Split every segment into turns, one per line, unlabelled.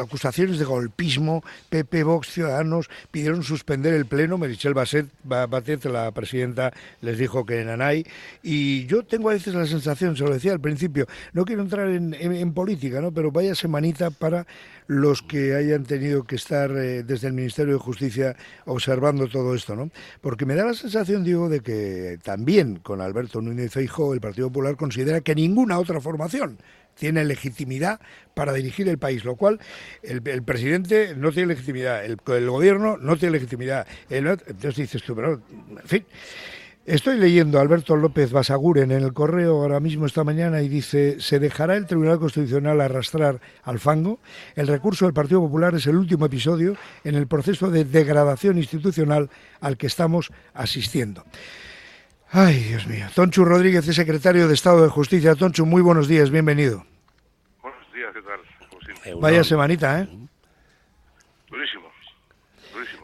acusaciones de golpismo, PP, Vox, Ciudadanos pidieron suspender el pleno, Merichel Batet, la presidenta, les dijo que en Anay, y yo tengo a veces la sensación, se lo decía al principio, no quiero entrar en, política, ¿no? pero vaya semanita para los que hayan tenido que estar eh, desde el Ministerio de Justicia observando todo esto, ¿no? Porque me da la sensación, digo, de que también con Alberto Núñez Feijóo el Partido Popular considera que ninguna otra formación tiene legitimidad para dirigir el país, lo cual el, presidente no tiene legitimidad, el, gobierno no tiene legitimidad. entonces dices tú, pero en fin. Estoy leyendo a Alberto López Basaguren en el correo ahora mismo esta mañana y dice, ¿se dejará el Tribunal Constitucional arrastrar al fango? El recurso del Partido Popular es el último episodio en el proceso de degradación institucional al que estamos asistiendo. Ay, Dios mío. Tonchu Rodríguez es secretario de Estado de Justicia. Tonchu, muy buenos días, bienvenido.
Buenos días, ¿qué tal?
Vaya semanita, ¿eh?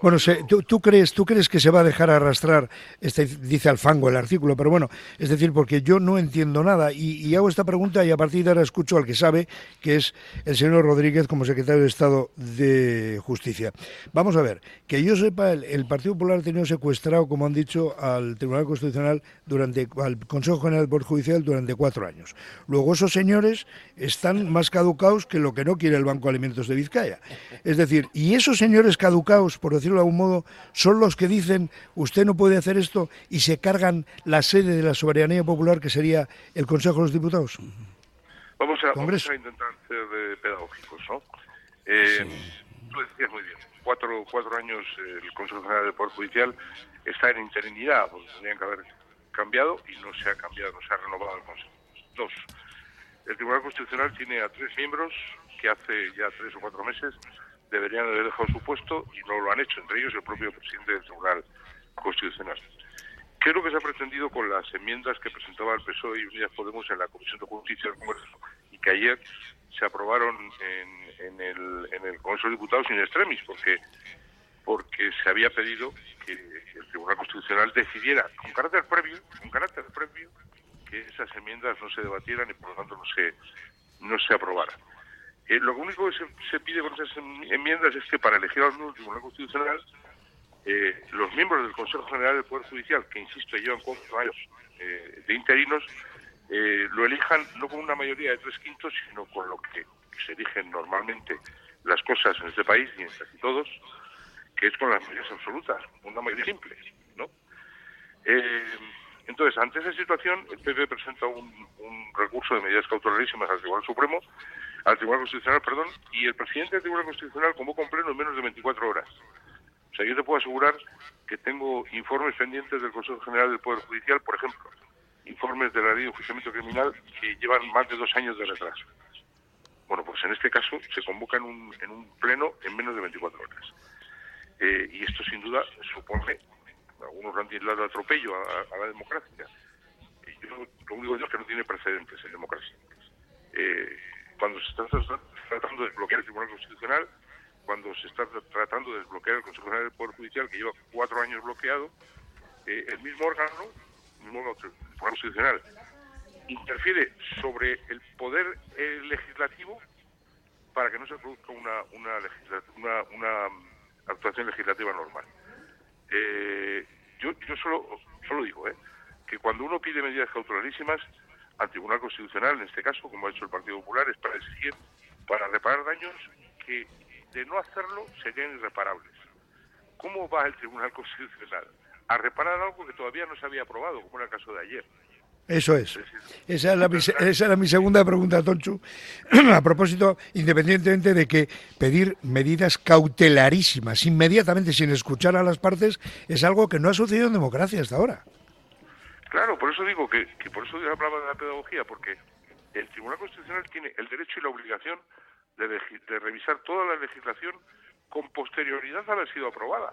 Bueno, ¿tú, crees, ¿tú crees que se va a dejar arrastrar, este, dice al fango el artículo, pero bueno, es decir, porque yo no entiendo nada y, hago esta pregunta y a partir de ahora escucho al que sabe, que es el señor Rodríguez como secretario de Estado de Justicia. Vamos a ver, que yo sepa, el, Partido Popular ha tenido secuestrado, como han dicho, al Tribunal Constitucional durante, al Consejo General del Poder Judicial durante cuatro años. Luego esos señores están más caducados que lo que no quiere el Banco de Alimentos de Vizcaya. Es decir, y esos señores caducados, por decir de algún modo, son los que dicen usted no puede hacer esto y se cargan la sede de la soberanía popular que sería el Consejo de los Diputados?
Vamos a, intentar ser eh, pedagógicos, ¿no? Eh, Tú decías muy bien, cuatro, cuatro años eh, el Consejo General del Poder Judicial está en interinidad, porque tendrían que haber cambiado y no se ha cambiado, no se ha renovado el Consejo. Dos, el Tribunal Constitucional tiene a tres miembros que hace ya tres o cuatro meses deberían haber dejado su puesto y no lo han hecho, entre ellos el propio presidente del Tribunal Constitucional. ¿Qué es lo que se ha pretendido con las enmiendas que presentaba el PSOE y Unidas Podemos en la Comisión de Justicia del Congreso y que ayer se aprobaron en, el, Congreso de Diputados sin extremis? Porque, porque se había pedido que el Tribunal Constitucional decidiera con carácter previo, con carácter previo que esas enmiendas no se debatieran y por lo tanto no se, no se aprobaran. Eh, lo único que se, pide con esas enmiendas es que para elegir al nuevo Tribunal Constitucional, eh, los miembros del Consejo General del Poder Judicial, que insisto, llevan cuatro años eh, de interinos, lo elijan no con una mayoría de tres quintos, sino con lo que se eligen normalmente las cosas en este país y en casi todos, que es con las mayorías absolutas, una mayoría simple, ¿no? entonces, ante esa situación, el PP presenta un, un recurso de medidas cautelarísimas al Tribunal Supremo al Tribunal Constitucional, perdón, y el presidente del Tribunal Constitucional convoca un pleno en menos de 24 horas. O sea, yo te puedo asegurar que tengo informes pendientes del Consejo General del Poder Judicial, por ejemplo, informes de la ley de enjuiciamiento criminal que llevan más de dos años de retraso. Bueno, pues en este caso se convoca en un, en un pleno en menos de 24 horas. Eh, y esto sin duda supone, algunos lo han titulado atropello a, la democracia. Y yo lo único que digo es que no tiene precedentes en democracia. Eh, cuando se está tratando de desbloquear el Tribunal Constitucional, cuando se está tratando de desbloquear el Consejo General del Poder Judicial, que lleva cuatro años bloqueado, eh, el mismo órgano, el mismo órgano, Constitucional, interfiere sobre el poder eh, legislativo para que no se produzca una, una, una, mm, actuación legislativa normal. Eh, yo, yo solo, solo digo que cuando uno pide medidas cautelarísimas, al Tribunal Constitucional, en este caso, como ha hecho el Partido Popular, es para exigir, para reparar daños que de no hacerlo serían irreparables. ¿Cómo va el Tribunal Constitucional? A reparar algo que todavía no se había aprobado, como era el caso de ayer.
Eso es. Esa era, mi, esa era mi segunda pregunta, Tonchu. A propósito, independientemente de que pedir medidas cautelarísimas inmediatamente sin escuchar a las partes es algo que no ha sucedido en democracia hasta ahora.
Claro, por eso digo que, por eso yo hablaba de la pedagogía, porque el Tribunal Constitucional tiene el derecho y la obligación de, revisar toda la legislación con posterioridad a haber sido aprobada.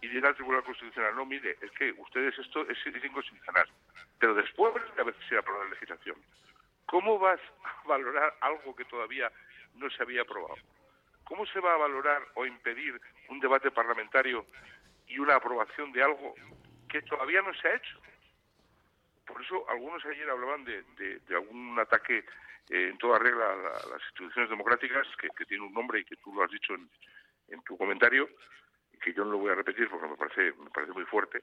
Y dirá al Tribunal Constitucional, no, mire, es que ustedes esto es, inconstitucional. Pero después de haber sido aprobada la legislación, ¿cómo vas a valorar algo que todavía no se había aprobado? ¿Cómo se va a valorar o impedir un debate parlamentario y una aprobación de algo que todavía no se ha hecho? Por eso algunos ayer hablaban de, algún ataque eh, en toda regla a, las instituciones democráticas, que, que, tiene un nombre y que tú lo has dicho en, en tu comentario, que yo no lo voy a repetir porque me parece, me parece muy fuerte,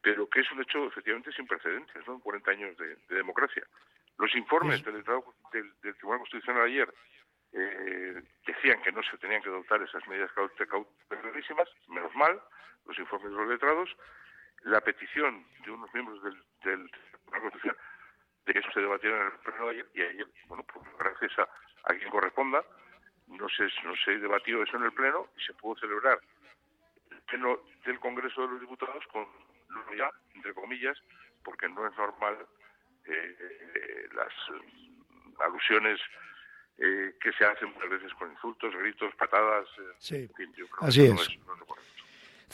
pero que es un hecho efectivamente sin precedentes, ¿no? En 40 años de, democracia. Los informes del, del, Tribunal Constitucional ayer eh, decían que no se tenían que adoptar esas medidas cautelosísimas, menos mal, los informes de los letrados, la petición de unos miembros del, del Tribunal Constitucional de que eso se debatiera en el pleno de ayer, y ayer, bueno, pues gracias a, a quien corresponda, no se, no se debatió eso en el pleno y se pudo celebrar el pleno del Congreso de los Diputados con ya, entre comillas, porque no es normal eh, las mm, alusiones eh, que se hacen muchas veces con insultos, gritos, patadas.
Eh, sí, así es.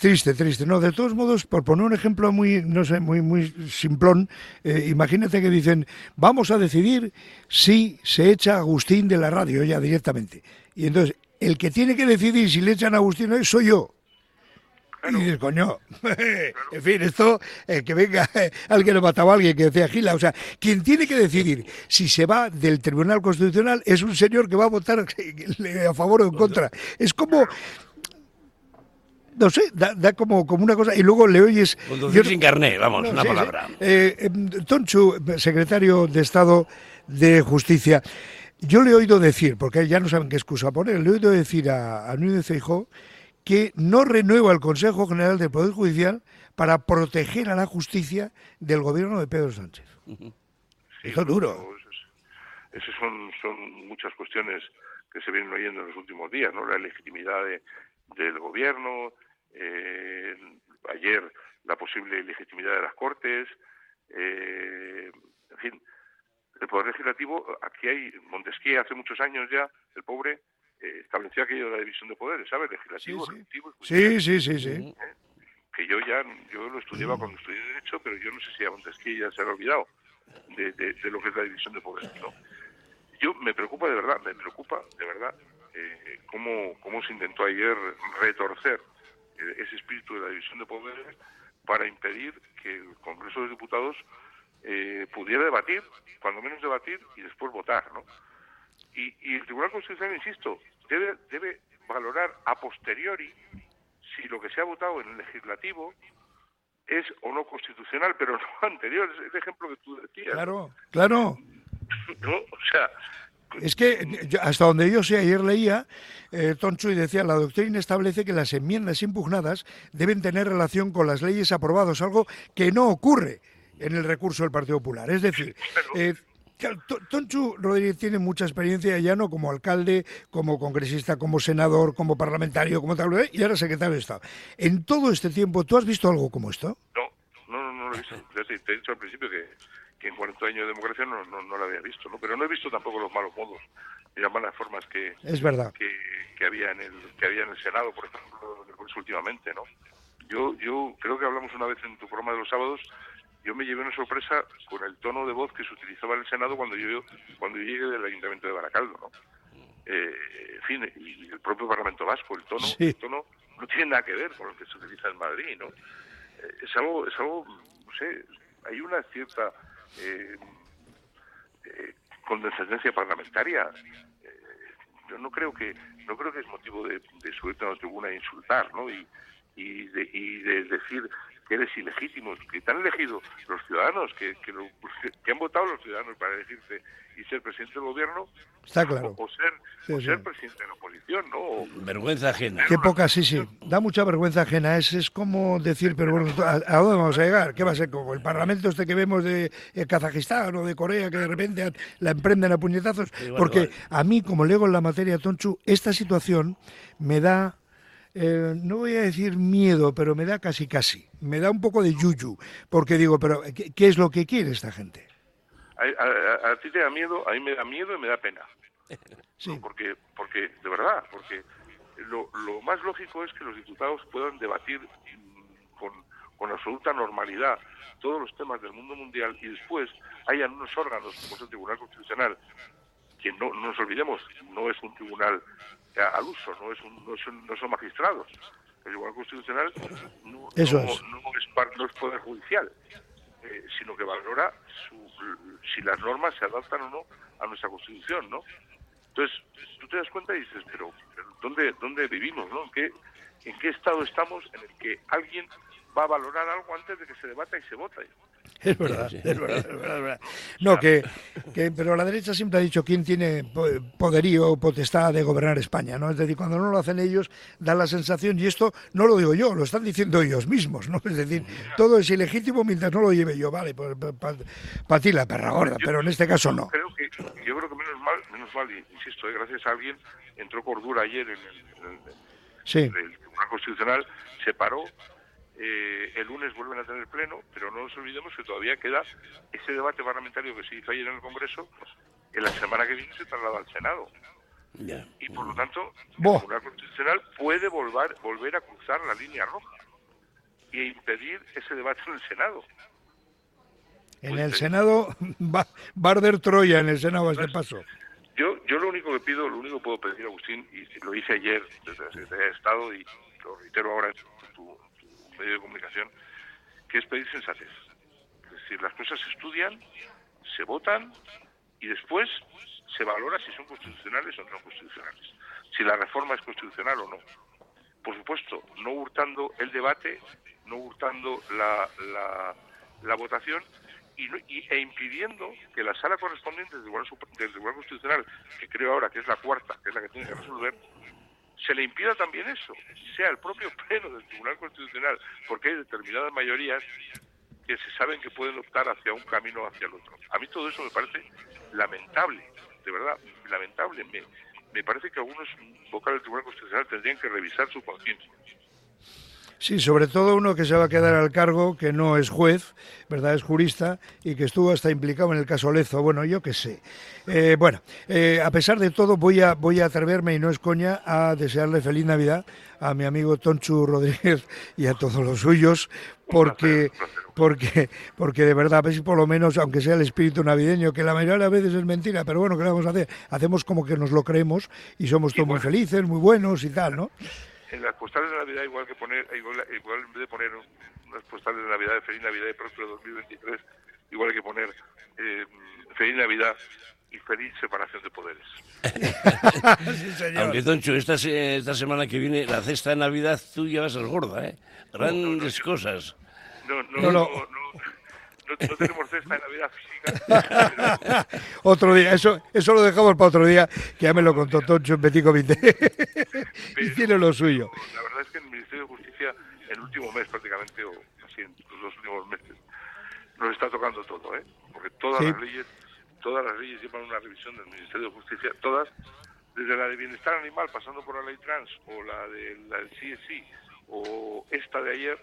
Triste, triste. No, de todos modos, por poner un ejemplo muy, no sé, muy, muy simplón, imagínate que dicen, vamos a decidir si se echa Agustín de la radio ya directamente. Y entonces, el que tiene que decidir si le echan a Agustín soy yo. Y dices, coño, en fin, esto, eh, que venga alguien lo mataba a alguien que decía Gila. O sea, quien tiene que decidir si se va del Tribunal Constitucional es un señor que va a votar a favor o en contra. Es como, no sé, da, como, como una cosa, y luego le oyes...
Conducir sin carné, vamos, una palabra.
Eh, em, Tonchu, secretario de Estado de Justicia, yo le he oído decir, porque ya no saben qué excusa poner, le he oído decir a, a Núñez Feijó que no renueva el Consejo General del Poder Judicial para proteger a la justicia del gobierno de Pedro Sánchez.
Eso es duro. Esas son, son muchas cuestiones que se vienen oyendo en los últimos días, ¿no? La legitimidad del gobierno, eh, ayer la posible legitimidad de las Cortes, eh, en fin, el Poder Legislativo, aquí hay, Montesquieu hace muchos años ya, el pobre, eh, establecía aquello de la división de poderes, ¿sabes? Legislativo,
sí, ejecutivo sí. Sí, sí, sí,
¿Eh? Que yo ya, yo lo estudiaba cuando estudié Derecho, pero yo no sé si a Montesquieu ya se ha olvidado de, de, lo que es la división de poderes, ¿no? Yo me preocupa de verdad, me preocupa de verdad eh, cómo, cómo se intentó ayer retorcer ese espíritu de la división de poderes para impedir que el Congreso de Diputados eh, pudiera debatir, cuando menos debatir y después votar, ¿no? Y, y el Tribunal Constitucional, insisto, debe, debe valorar a posteriori si lo que se ha votado en el legislativo es o no constitucional, pero no anterior. Es el ejemplo que tú decías.
Claro, claro.
no, o sea,
es que hasta donde yo sé, ayer leía, eh, Toncho y decía, la doctrina establece que las enmiendas impugnadas deben tener relación con las leyes aprobadas, algo que no ocurre en el recurso del Partido Popular. Es decir, eh, Tonchu Rodríguez tiene mucha experiencia ya no como alcalde, como congresista, como senador, como parlamentario, como tal, y ahora secretario de Estado. En todo este tiempo, ¿tú has visto algo como esto?
No, no, no, lo he visto. te, he dicho al principio que, en 40 años de democracia no, no, lo había visto, ¿no? Pero no he visto tampoco los malos modos y las malas formas que,
es verdad.
que, había en el que había en el Senado, por ejemplo, últimamente, ¿no? Yo, yo creo que hablamos una vez en tu programa de los sábados yo me llevé una sorpresa con el tono de voz que se utilizaba en el Senado cuando yo cuando llegué del Ayuntamiento de Baracaldo, ¿no? Eh, en fin, y el propio Parlamento Vasco, el tono, el tono no tiene nada que ver con lo que se utiliza en Madrid, ¿no? Eh, es algo, es algo, no sé, hay una cierta eh, eh condescendencia parlamentaria. yo no creo que no creo que es motivo de, subirte a la tribuna e insultar, ¿no? Y, y de, y de decir que eres ilegítimo, que te han elegido los ciudadanos, que, que, que, han votado los ciudadanos para elegirte y ser presidente del gobierno,
Está claro.
o, ser, ser presidente de la oposición, ¿no?
Vergüenza ajena.
Qué poca, sí, sí, da mucha vergüenza ajena. Es, es como decir, pero bueno, ¿a, dónde vamos a llegar? ¿Qué va a ser? Como el parlamento este que vemos de, Kazajistán o de Corea, que de repente la emprenden a puñetazos. Porque a mí, como leo en la materia, Tonchu, esta situación me da eh, no voy a decir miedo, pero me da casi casi, me da un poco de yuyu, porque digo, pero ¿qué, es lo que quiere esta gente?
A, ti te da miedo, a mí me da miedo y me da pena. Sí. Porque, porque, de verdad, porque lo, lo más lógico es que los diputados puedan debatir con, con absoluta normalidad todos los temas del mundo mundial y después hayan unos órganos como es el Tribunal Constitucional, que no, no nos olvidemos, no es un tribunal al uso, no, es un, no, son, no son magistrados. El Tribunal Constitucional no,
Eso
es. No, es, poder judicial, eh, sino que valora su, si las normas se adaptan o no a nuestra Constitución, ¿no? Entonces, tú te das cuenta y dices, pero, ¿dónde, ¿dónde vivimos, no? ¿En qué, ¿En qué estado estamos en el que alguien va a valorar algo antes de que se debata y se vota?
Es verdad, es verdad, es verdad, No, que, que, pero la derecha siempre ha dicho quién tiene poderío o potestad de gobernar España, ¿no? Es decir, cuando no lo hacen ellos, da la sensación, y esto no lo digo yo, lo están diciendo ellos mismos, ¿no? Es decir, todo es ilegítimo mientras no lo lleve yo, vale, pues para ti la perra gorda, pero en este caso no.
Creo que, yo creo que menos mal, menos mal, insisto, eh, gracias a alguien, entró cordura ayer en el,
sí.
el Tribunal Constitucional, se paró eh, el lunes vuelven a tener pleno, pero no nos olvidemos que todavía queda ese debate parlamentario que se hizo ayer en el Congreso, en la semana que viene se traslada al Senado. Y por lo tanto, el Tribunal Constitucional puede volver, volver a cruzar la línea roja e impedir ese debate en el Senado.
En el Senado va, va, a arder Troya en el Senado a este paso.
Yo, yo lo único que pido, lo único que puedo pedir, Agustín, y lo hice ayer desde la Secretaría de Estado y lo reitero ahora en tu, medio de comunicación, que es pedir sensatez. Es decir, las cosas se estudian, se votan y después se valora si son constitucionales o no constitucionales, si la reforma es constitucional o no. Por supuesto, no hurtando el debate, no hurtando la, votación y, e impidiendo que la sala correspondiente del Tribunal, del Constitucional, que creo ahora que es la cuarta, que es la que tiene que resolver, se le impida también eso, sea el propio pleno del Tribunal Constitucional, porque hay determinadas mayorías que se saben que pueden optar hacia un camino o hacia el otro. A mí todo eso me parece lamentable, de verdad, lamentable. Me, me parece que algunos vocales del Tribunal Constitucional tendrían que revisar su conciencia.
Sí, sobre todo uno que se va a quedar al cargo, que no es juez, ¿verdad? Es jurista y que estuvo hasta implicado en el caso Lezo. Bueno, yo qué sé. Eh, bueno, eh, a pesar de todo, voy a, voy a atreverme, y no es coña, a desearle feliz Navidad a mi amigo Tonchu Rodríguez y a todos los suyos, porque, porque, porque de verdad, a ver si por lo menos, aunque sea el espíritu navideño, que la mayoría de las veces es mentira, pero bueno, ¿qué vamos a hacer? Hacemos como que nos lo creemos y somos todos muy felices, muy buenos y tal, ¿no?
En las postales de Navidad, igual que poner, igual, en vez de poner unas postales de Navidad de Feliz Navidad y Próspero 2023, igual hay que poner eh, Feliz Navidad y feliz separación de poderes.
Aunque, Toncho, esta, esta semana que viene, la cesta de Navidad tuya va a ser gorda, ¿eh? Grandes cosas.
no, no, no no, tenemos cesta de Navidad física.
otro día, eso, eso lo dejamos para otro día, que ya me lo contó Toncho en Petit Comité. y tiene lo suyo.
La verdad es que en el Ministerio de Justicia, el último mes prácticamente, o así en los dos últimos meses, nos está tocando todo, ¿eh? Porque todas las leyes, todas las leyes llevan una revisión del Ministerio de Justicia, todas, desde la de bienestar animal, pasando por la ley trans, o la, de, la del CSI, o esta de ayer,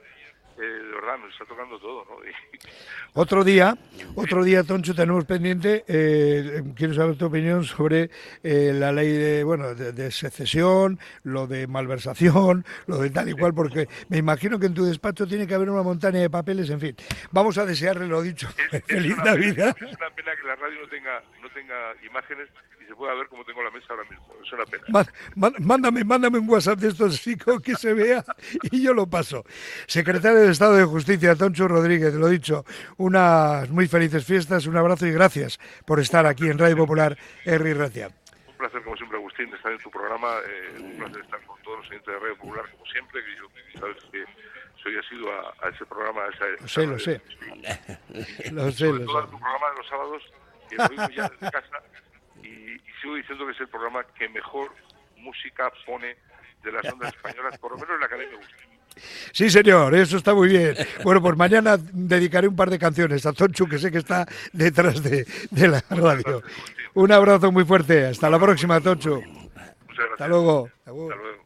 eh, de verdad nos está tocando todo, ¿no?
Otro día, otro día, Toncho, tenemos pendiente, eh, quiero saber tu opinión sobre eh, la ley de, bueno, de, secesión, lo de malversación, lo de tal y cual, porque me imagino que en tu despacho tiene que haber una montaña de papeles, en fin. Vamos a desearle lo dicho. Feliz Navidad.
es una pena que la radio no tenga, no tenga imágenes y se pueda ver cómo tengo la mesa ahora mismo. Es una pena.
mándame, mándame un WhatsApp de estos chicos que se vea y yo lo paso. Secretario de Estado de Justicia, Toncho Rodríguez, lo dicho, unas muy felices fiestas, un abrazo y gracias por estar aquí en Radio Popular, Henry Racia.
Un placer, como siempre, Agustín, de estar en tu programa. Eh, un placer estar con todos los oyentes de Radio Popular, como siempre, que yo sabes que soy asiduo a, a ese programa. A esa,
lo sé, lo sé.
lo sé, lo sé. tu programa de los sábados, que lo ya desde casa y, sigo diciendo que es el programa que mejor música pone de las ondas españolas, por lo menos en la Academia gusta.
Sí, señor, eso está muy bien. Bueno, pues mañana dedicaré un par de canciones a Tonchu, que sé que está detrás de, la radio. Un abrazo muy fuerte. Hasta la próxima, Tonchu.
Hasta
luego.
Hasta luego.